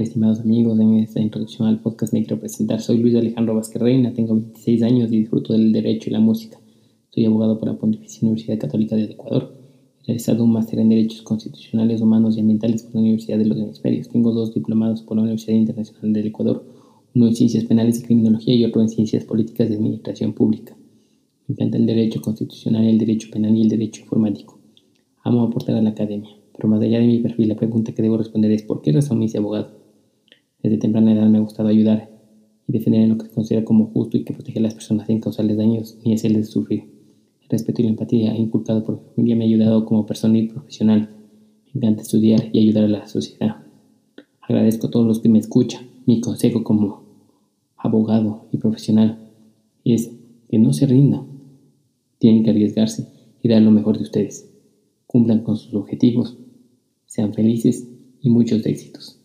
estimados amigos. En esta introducción al podcast me quiero presentar. Soy Luis Alejandro Vázquez Reina, tengo 26 años y disfruto del derecho y la música. Soy abogado por la Pontificia Universidad Católica del Ecuador. He realizado un máster en Derechos Constitucionales, Humanos y Ambientales por la Universidad de los Hemisferios. Tengo dos diplomados por la Universidad Internacional del Ecuador, uno en Ciencias Penales y Criminología y otro en Ciencias Políticas de Administración Pública. Me encanta el derecho constitucional, el derecho penal y el derecho informático. Amo aportar a la academia. Pero más allá de mi perfil, la pregunta que debo responder es ¿por qué razón me hice abogado? Desde temprana edad me ha gustado ayudar y defender en lo que se considera como justo y que protege a las personas sin causarles daños ni hacerles sufrir. El respeto y la empatía inculcado por mi familia me ha ayudado como persona y profesional. Me encanta estudiar y ayudar a la sociedad. Agradezco a todos los que me escuchan. Mi consejo como abogado y profesional es que no se rindan. Tienen que arriesgarse y dar lo mejor de ustedes. Cumplan con sus objetivos sean felices y muchos éxitos.